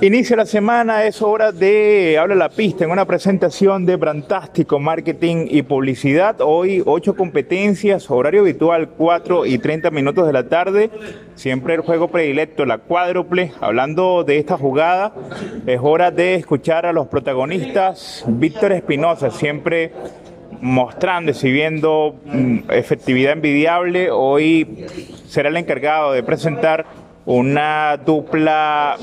Inicia la semana, es hora de Habla la Pista en una presentación de Brantástico, Marketing y Publicidad. Hoy ocho competencias, horario habitual 4 y 30 minutos de la tarde. Siempre el juego predilecto, la cuádruple. Hablando de esta jugada, es hora de escuchar a los protagonistas. Víctor Espinosa, siempre mostrando, exhibiendo mm, efectividad envidiable. Hoy será el encargado de presentar una dupla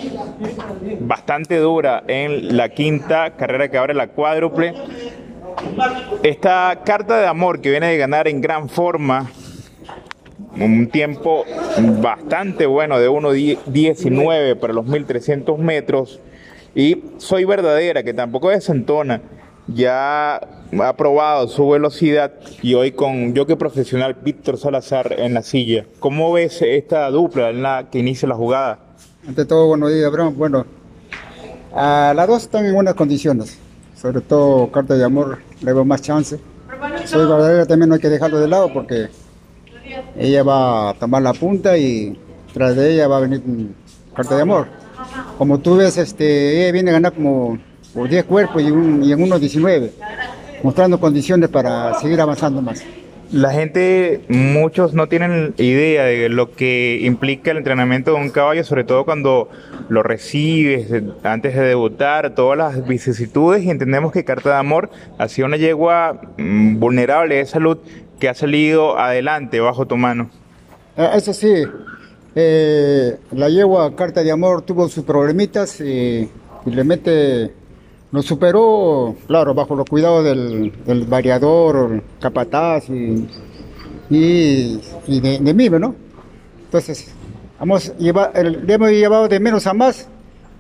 bastante dura en la quinta carrera que abre la cuádruple. Esta carta de amor que viene de ganar en gran forma, un tiempo bastante bueno de 1.19 para los 1.300 metros, y Soy Verdadera, que tampoco desentona ya ha probado su velocidad y hoy con que profesional Víctor Salazar en la silla. ¿Cómo ves esta dupla en la que inicia la jugada? Ante todo, buenos días, Abraham. Bueno, a las dos están en buenas condiciones. Sobre todo, Carta de Amor, le veo más chance. Soy verdadera también no hay que dejarlo de lado porque ella va a tomar la punta y tras de ella va a venir Carta de Amor. Como tú ves, este, ella viene a ganar como por 10 cuerpos y, un, y en unos 19, mostrando condiciones para seguir avanzando más. La gente, muchos no tienen idea de lo que implica el entrenamiento de un caballo, sobre todo cuando lo recibes antes de debutar, todas las vicisitudes y entendemos que Carta de Amor ha sido una yegua mm, vulnerable de salud que ha salido adelante bajo tu mano. Ah, eso sí, eh, la yegua Carta de Amor tuvo sus problemitas y, y le mete lo superó, claro, bajo los cuidados del, variador, capataz y, de, mí, ¿no? Entonces, hemos le hemos llevado de menos a más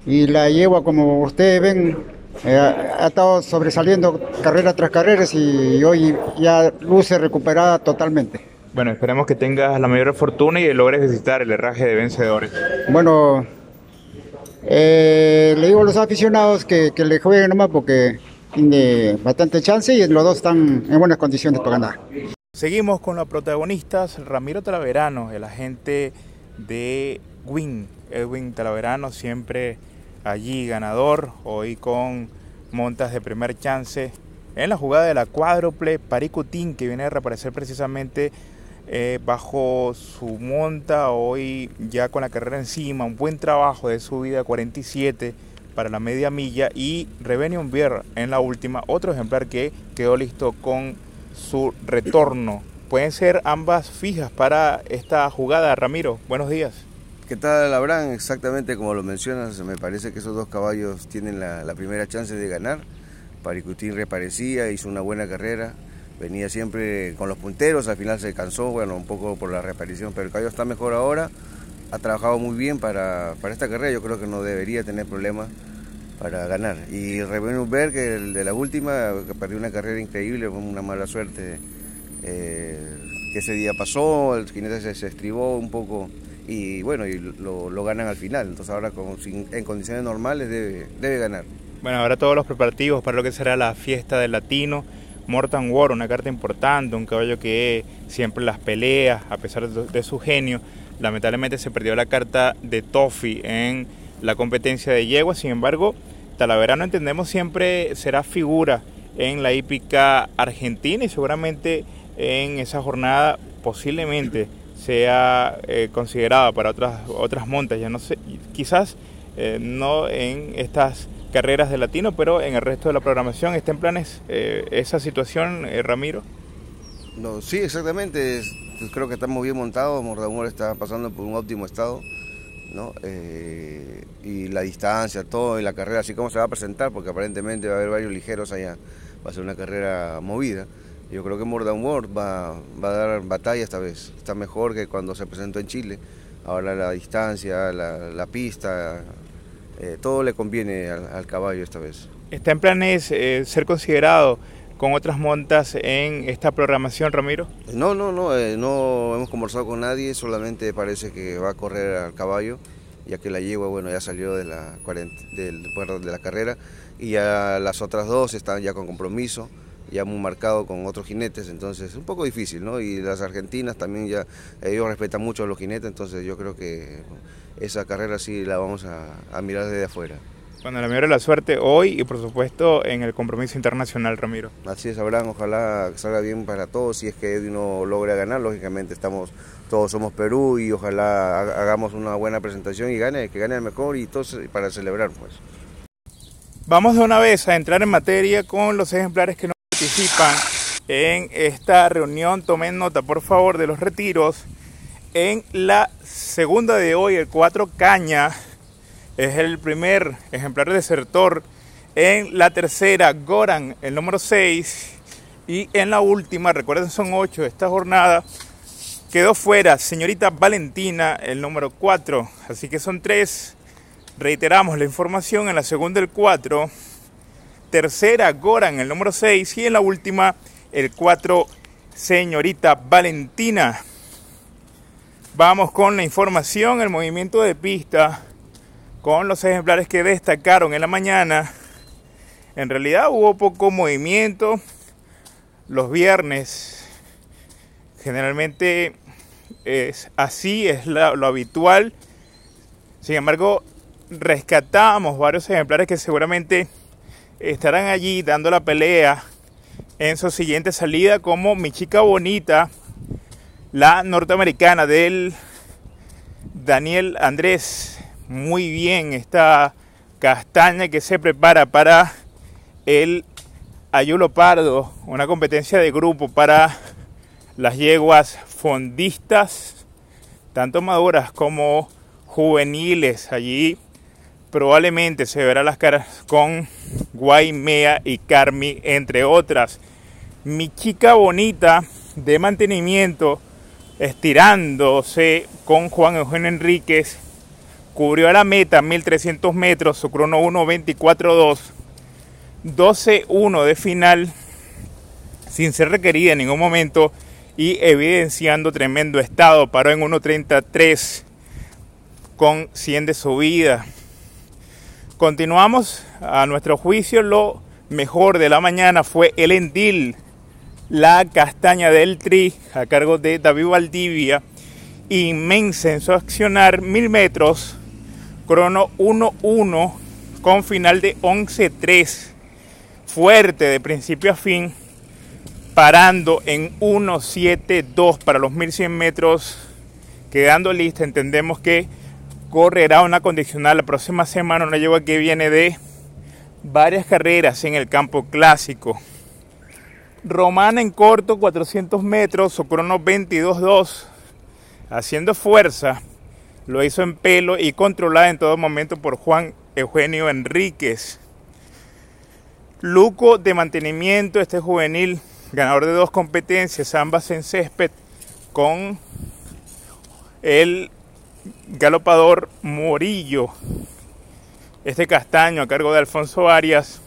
y la yegua, como ustedes ven, eh, ha estado sobresaliendo carrera tras carrera y hoy ya luce recuperada totalmente. Bueno, esperemos que tengas la mayor fortuna y logres visitar el herraje de vencedores. Bueno, eh, le digo a los aficionados que, le jueguen nomás porque tiene bastante chance y los dos están en buenas condiciones para ganar. Seguimos con los protagonistas, Ramiro Talaverano, el agente de Win. Edwin Talaverano siempre allí ganador, hoy con montas de primer chance en la jugada de la cuádruple Paricutín que viene a reaparecer precisamente eh, bajo su monta, hoy ya con la carrera encima, un buen trabajo de subida 47 para la media milla y Revenium Beer en la última, otro ejemplar que quedó listo con su retorno. Pueden ser ambas fijas para esta jugada, Ramiro. Buenos días. ¿Qué tal, Abraham? Exactamente como lo mencionas, me parece que esos dos caballos tienen la, la primera chance de ganar. Paricutín reparecía, hizo una buena carrera, venía siempre con los punteros, al final se cansó, bueno, un poco por la reaparición, pero el caballo está mejor ahora, ha trabajado muy bien para, esta carrera, yo creo que no debería tener problemas para ganar. Y Revenue que el de la última, que perdió una carrera increíble, fue una mala suerte eh, que ese día pasó, el jinete se, estribó un poco y bueno, y lo, ganan al final, entonces ahora en condiciones normales debe, debe ganar. Bueno, ahora todos los preparativos para lo que será la fiesta del latino Mortan War, una carta importante, un caballo que siempre las peleas, a pesar de, su genio. Lamentablemente se perdió la carta de Toffee en la competencia de yegua, sin embargo, Talavera no entendemos siempre será figura en la hípica argentina y seguramente en esa jornada posiblemente sea eh, considerada para otras otras montas, ya no sé, quizás eh, no en estas carreras de latino, pero en el resto de la programación está en planes eh, esa situación, eh, Ramiro. No, sí, exactamente. Pues creo que estamos bien montados. Mordamor está pasando por un óptimo estado. ¿no? Eh, y la distancia, todo, y la carrera, así como se va a presentar, porque aparentemente va a haber varios ligeros allá. Va a ser una carrera movida. Yo creo que Mordam va, va a dar batalla esta vez. Está mejor que cuando se presentó en Chile. Ahora la distancia, la pista, eh, todo le conviene al, caballo esta vez. ¿Está en planes eh, ser considerado con otras montas en esta programación, Ramiro? No, no, no, eh, no hemos conversado con nadie, solamente parece que va a correr al caballo, ya que la yegua, bueno, ya salió de la, del, de la carrera y ya las otras dos están ya con compromiso. Ya muy marcado con otros jinetes, entonces es un poco difícil, ¿no? Y las argentinas también ya, ellos respetan mucho a los jinetes, entonces yo creo que esa carrera sí la vamos a, mirar desde afuera. Bueno, la mejor la suerte hoy y por supuesto en el compromiso internacional, Ramiro. Así es, Abraham, ojalá salga bien para todos, si es que Edwin logra ganar, lógicamente estamos, todos somos Perú y ojalá hagamos una buena presentación y gane, que gane el mejor y todos para celebrar pues. Vamos de una vez a entrar en materia con los ejemplares que nos participan en esta reunión. Tomen nota, por favor, de los retiros. En la segunda de hoy, el 4 Caña, es el primer ejemplar desertor. En la tercera, Goran, el número 6. Y en la última, recuerden, son 8 de esta jornada, quedó fuera señorita Valentina, el número 4. Así que son 3 Reiteramos la información en la segunda el 4, tercera Goran el número 6 y en la última el 4 señorita Valentina. Vamos con la información, el movimiento de pista con los ejemplares que destacaron en la mañana. En realidad hubo poco movimiento los viernes. Generalmente es así, es lo habitual. Sin embargo, rescatamos varios ejemplares que seguramente estarán allí dando la pelea en su siguiente salida, como mi chica bonita, la norteamericana del Daniel Andrés. Muy bien, esta castaña que se prepara para el Ayulo Pardo, una competencia de grupo para las yeguas fondistas, tanto maduras como juveniles. Allí probablemente se verá las caras con Guaymea y Carmi, entre otras. Mi chica bonita de mantenimiento, estirándose con Juan Eugenio Enríquez, cubrió a la meta 1300 metros, su crono 1.24.2, 12.1 de final, sin ser requerida en ningún momento y evidenciando tremendo estado. Paró en 1.33 con 100 de subida. Continuamos. A nuestro juicio, lo mejor de la mañana fue el Endil, la castaña del Tri, a cargo de David Valdivia. Inmensa en su accionar, mil metros, crono 1-1, con final de 11-3. Fuerte de principio a fin, parando en 1-7-2 para los 1100 metros. Quedando lista, entendemos que correrá una condicional la próxima semana, una yegua que viene de varias carreras en el campo clásico. Romana en corto, 400 metros, su crono 22-2, haciendo fuerza. Lo hizo en pelo y controlada en todo momento por Juan Eugenio Enríquez. Luco de mantenimiento, este juvenil, ganador de dos competencias, ambas en césped, con el galopador Morillo. Este castaño a cargo de Alfonso Arias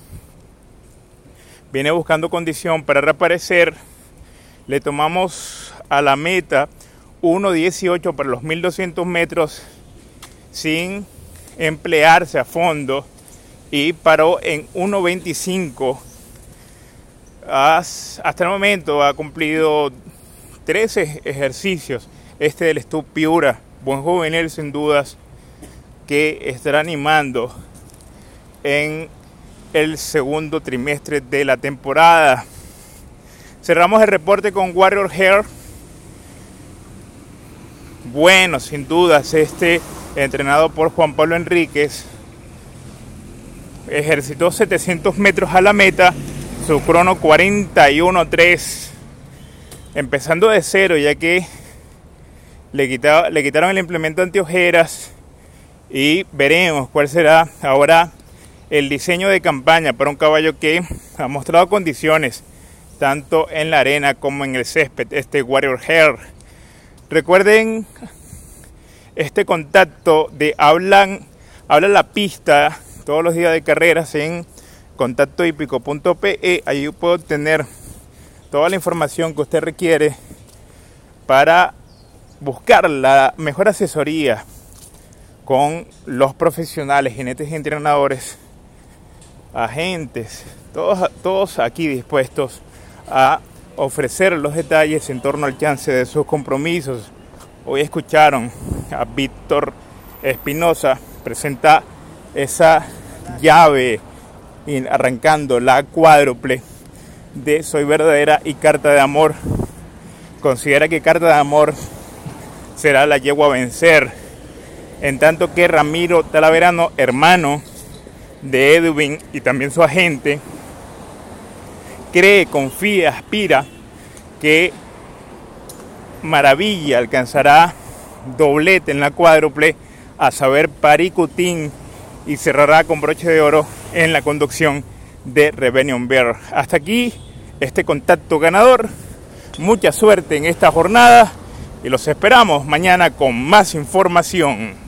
viene buscando condición para reaparecer. Le tomamos a la meta 1.18 para los 1200 metros sin emplearse a fondo y paró en 1.25. Hasta el momento ha cumplido 13 ejercicios este del Stupiura buen juvenil sin dudas que estará animando en el segundo trimestre de la temporada. Cerramos el reporte con Warrior Hair. Bueno, sin dudas, este entrenado por Juan Pablo Enríquez ejercitó 700 metros a la meta, su crono 41.3, empezando de cero, ya que le, le quitaron el implemento antiojeras y veremos cuál será ahora el diseño de campaña para un caballo que ha mostrado condiciones tanto en la arena como en el césped, este Warrior Hair. Recuerden este contacto de hablan, habla la pista todos los días de carreras en contactohípico.pe. Ahí puedo obtener toda la información que usted requiere para buscar la mejor asesoría con los profesionales, jinetes y entrenadores, agentes, todos, todos aquí dispuestos a ofrecer los detalles en torno al chance de sus compromisos. Hoy escucharon a Víctor Espinosa presentar esa llave arrancando la cuádruple de Soy Verdadera y Carta de Amor. Considera que Carta de Amor será la yegua a vencer, en tanto que Ramiro Talaverano, hermano de Edwin y también su agente, cree, confía, aspira que Maravilla alcanzará doblete en la cuádruple, a saber Paricutín, y cerrará con broche de oro en la conducción de Rebellion Bear. Hasta aquí este contacto ganador. Mucha suerte en esta jornada y los esperamos mañana con más información.